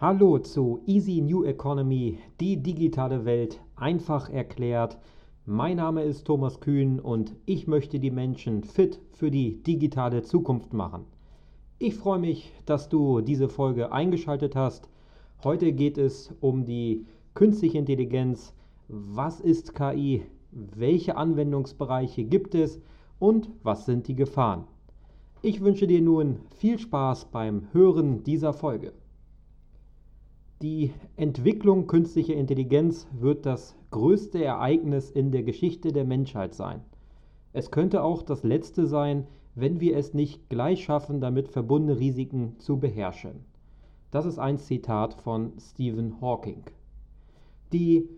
Hallo zu Easy New Economy, die digitale Welt einfach erklärt. Mein Name ist Thomas Kühn und ich möchte die Menschen fit für die digitale Zukunft machen. Ich freue mich, dass du diese Folge eingeschaltet hast. Heute geht es um die künstliche Intelligenz. Was ist KI? Welche Anwendungsbereiche gibt es? Und was sind die Gefahren? Ich wünsche dir nun viel Spaß beim Hören dieser Folge. Die Entwicklung künstlicher Intelligenz wird das größte Ereignis in der Geschichte der Menschheit sein. Es könnte auch das letzte sein, wenn wir es nicht gleich schaffen, damit verbundene Risiken zu beherrschen. Das ist ein Zitat von Stephen Hawking. Die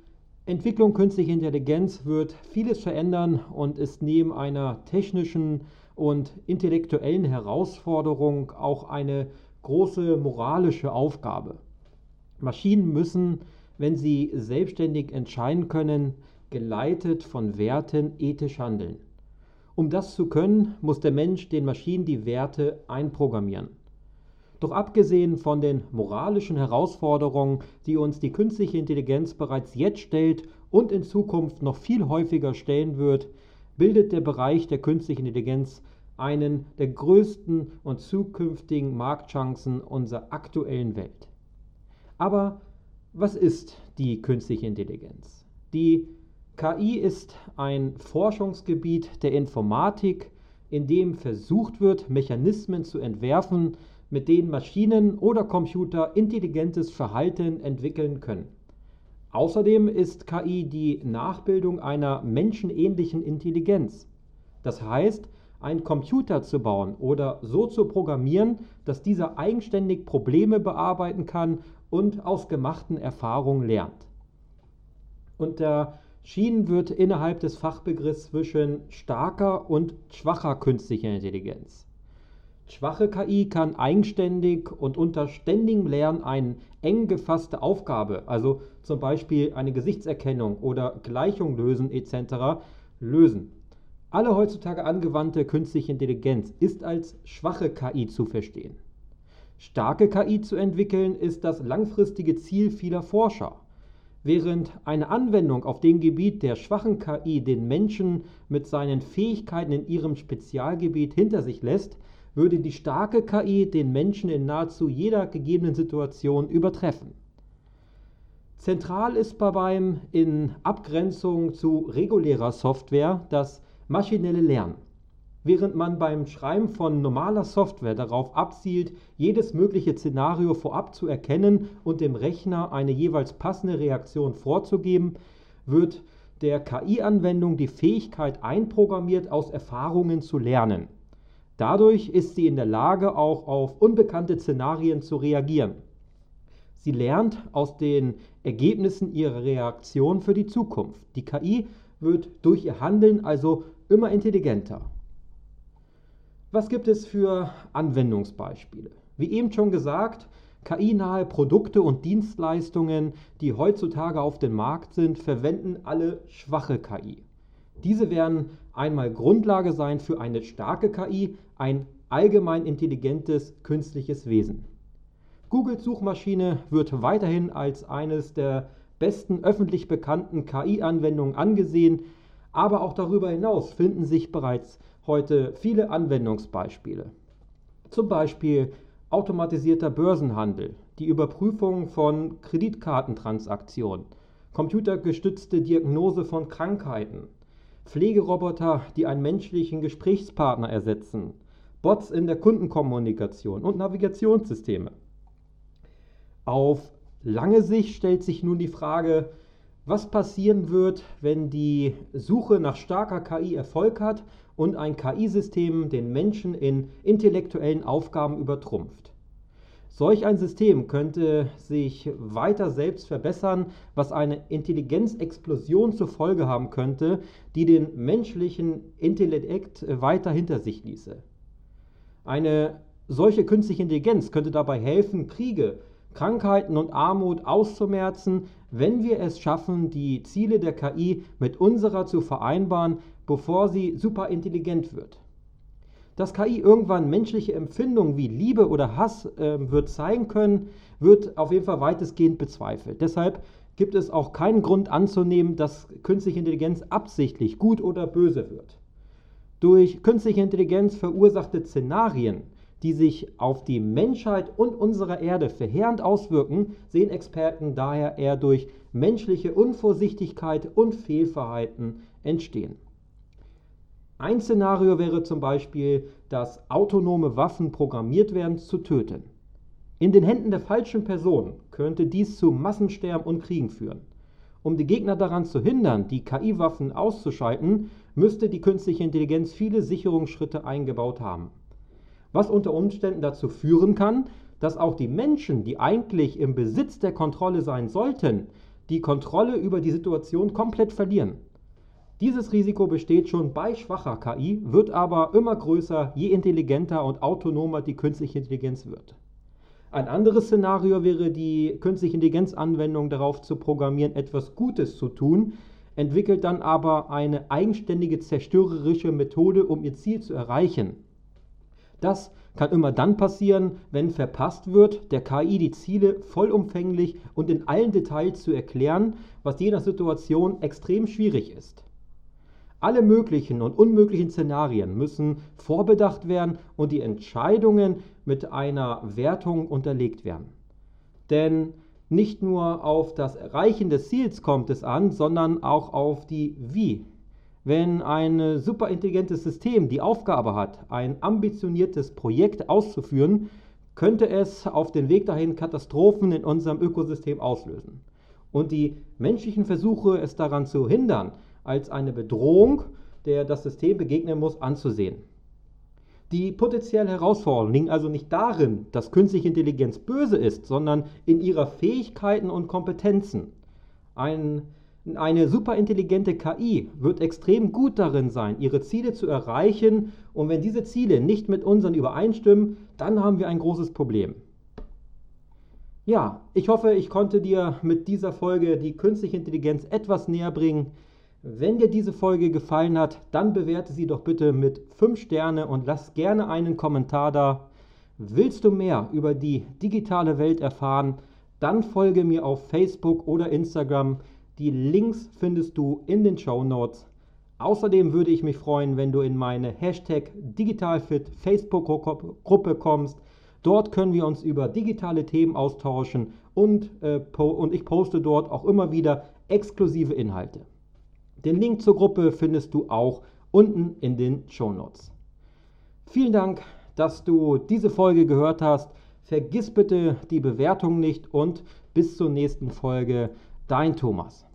Entwicklung künstlicher Intelligenz wird vieles verändern und ist neben einer technischen und intellektuellen Herausforderung auch eine große moralische Aufgabe. Maschinen müssen, wenn sie selbstständig entscheiden können, geleitet von Werten ethisch handeln. Um das zu können, muss der Mensch den Maschinen die Werte einprogrammieren. Doch abgesehen von den moralischen Herausforderungen, die uns die künstliche Intelligenz bereits jetzt stellt und in Zukunft noch viel häufiger stellen wird, bildet der Bereich der künstlichen Intelligenz einen der größten und zukünftigen Marktchancen unserer aktuellen Welt. Aber was ist die künstliche Intelligenz? Die KI ist ein Forschungsgebiet der Informatik, in dem versucht wird, Mechanismen zu entwerfen, mit denen Maschinen oder Computer intelligentes Verhalten entwickeln können. Außerdem ist KI die Nachbildung einer menschenähnlichen Intelligenz. Das heißt, einen Computer zu bauen oder so zu programmieren, dass dieser eigenständig Probleme bearbeiten kann und aus gemachten Erfahrungen lernt. Unterschieden wird innerhalb des Fachbegriffs zwischen starker und schwacher künstlicher Intelligenz. Schwache KI kann eigenständig und unter ständigem Lernen eine eng gefasste Aufgabe, also zum Beispiel eine Gesichtserkennung oder Gleichung lösen etc., lösen. Alle heutzutage angewandte künstliche Intelligenz ist als schwache KI zu verstehen. Starke KI zu entwickeln ist das langfristige Ziel vieler Forscher. Während eine Anwendung auf dem Gebiet der schwachen KI den Menschen mit seinen Fähigkeiten in ihrem Spezialgebiet hinter sich lässt, würde die starke KI den Menschen in nahezu jeder gegebenen Situation übertreffen. Zentral ist dabei in Abgrenzung zu regulärer Software das maschinelle Lernen. Während man beim Schreiben von normaler Software darauf abzielt, jedes mögliche Szenario vorab zu erkennen und dem Rechner eine jeweils passende Reaktion vorzugeben, wird der KI-Anwendung die Fähigkeit einprogrammiert, aus Erfahrungen zu lernen. Dadurch ist sie in der Lage, auch auf unbekannte Szenarien zu reagieren. Sie lernt aus den Ergebnissen ihrer Reaktion für die Zukunft. Die KI wird durch ihr Handeln also immer intelligenter. Was gibt es für Anwendungsbeispiele? Wie eben schon gesagt, KI-nahe Produkte und Dienstleistungen, die heutzutage auf dem Markt sind, verwenden alle schwache KI. Diese werden einmal Grundlage sein für eine starke KI, ein allgemein intelligentes künstliches Wesen. Googles Suchmaschine wird weiterhin als eines der besten öffentlich bekannten KI-Anwendungen angesehen, aber auch darüber hinaus finden sich bereits heute viele Anwendungsbeispiele. Zum Beispiel automatisierter Börsenhandel, die Überprüfung von Kreditkartentransaktionen, computergestützte Diagnose von Krankheiten, Pflegeroboter, die einen menschlichen Gesprächspartner ersetzen, Bots in der Kundenkommunikation und Navigationssysteme. Auf lange Sicht stellt sich nun die Frage, was passieren wird, wenn die Suche nach starker KI Erfolg hat und ein KI-System den Menschen in intellektuellen Aufgaben übertrumpft. Solch ein System könnte sich weiter selbst verbessern, was eine Intelligenzexplosion zur Folge haben könnte, die den menschlichen Intellekt weiter hinter sich ließe. Eine solche künstliche Intelligenz könnte dabei helfen, Kriege, Krankheiten und Armut auszumerzen, wenn wir es schaffen, die Ziele der KI mit unserer zu vereinbaren bevor sie superintelligent wird. Dass KI irgendwann menschliche Empfindungen wie Liebe oder Hass äh, wird zeigen können, wird auf jeden Fall weitestgehend bezweifelt. Deshalb gibt es auch keinen Grund anzunehmen, dass künstliche Intelligenz absichtlich gut oder böse wird. Durch künstliche Intelligenz verursachte Szenarien, die sich auf die Menschheit und unsere Erde verheerend auswirken, sehen Experten daher eher durch menschliche Unvorsichtigkeit und Fehlverhalten entstehen. Ein Szenario wäre zum Beispiel, dass autonome Waffen programmiert werden zu töten. In den Händen der falschen Person könnte dies zu Massensterben und Kriegen führen. Um die Gegner daran zu hindern, die KI-Waffen auszuschalten, müsste die künstliche Intelligenz viele Sicherungsschritte eingebaut haben. Was unter Umständen dazu führen kann, dass auch die Menschen, die eigentlich im Besitz der Kontrolle sein sollten, die Kontrolle über die Situation komplett verlieren. Dieses Risiko besteht schon bei schwacher KI, wird aber immer größer, je intelligenter und autonomer die künstliche Intelligenz wird. Ein anderes Szenario wäre die künstliche Intelligenz-Anwendung darauf zu programmieren, etwas Gutes zu tun, entwickelt dann aber eine eigenständige zerstörerische Methode, um ihr Ziel zu erreichen. Das kann immer dann passieren, wenn verpasst wird, der KI die Ziele vollumfänglich und in allen Details zu erklären, was je nach Situation extrem schwierig ist. Alle möglichen und unmöglichen Szenarien müssen vorbedacht werden und die Entscheidungen mit einer Wertung unterlegt werden. Denn nicht nur auf das Erreichen des Ziels kommt es an, sondern auch auf die Wie. Wenn ein superintelligentes System die Aufgabe hat, ein ambitioniertes Projekt auszuführen, könnte es auf den Weg dahin Katastrophen in unserem Ökosystem auslösen. Und die menschlichen Versuche, es daran zu hindern, als eine Bedrohung, der das System begegnen muss, anzusehen. Die potenziellen Herausforderungen liegen also nicht darin, dass künstliche Intelligenz böse ist, sondern in ihrer Fähigkeiten und Kompetenzen. Ein, eine superintelligente KI wird extrem gut darin sein, ihre Ziele zu erreichen und wenn diese Ziele nicht mit unseren übereinstimmen, dann haben wir ein großes Problem. Ja, ich hoffe, ich konnte dir mit dieser Folge die künstliche Intelligenz etwas näher bringen. Wenn dir diese Folge gefallen hat, dann bewerte sie doch bitte mit 5 Sterne und lass gerne einen Kommentar da. Willst du mehr über die digitale Welt erfahren, dann folge mir auf Facebook oder Instagram. Die Links findest du in den Show Notes. Außerdem würde ich mich freuen, wenn du in meine Hashtag Digitalfit Facebook-Gruppe kommst. Dort können wir uns über digitale Themen austauschen und, äh, und ich poste dort auch immer wieder exklusive Inhalte. Den Link zur Gruppe findest du auch unten in den Show Notes. Vielen Dank, dass du diese Folge gehört hast. Vergiss bitte die Bewertung nicht und bis zur nächsten Folge. Dein Thomas.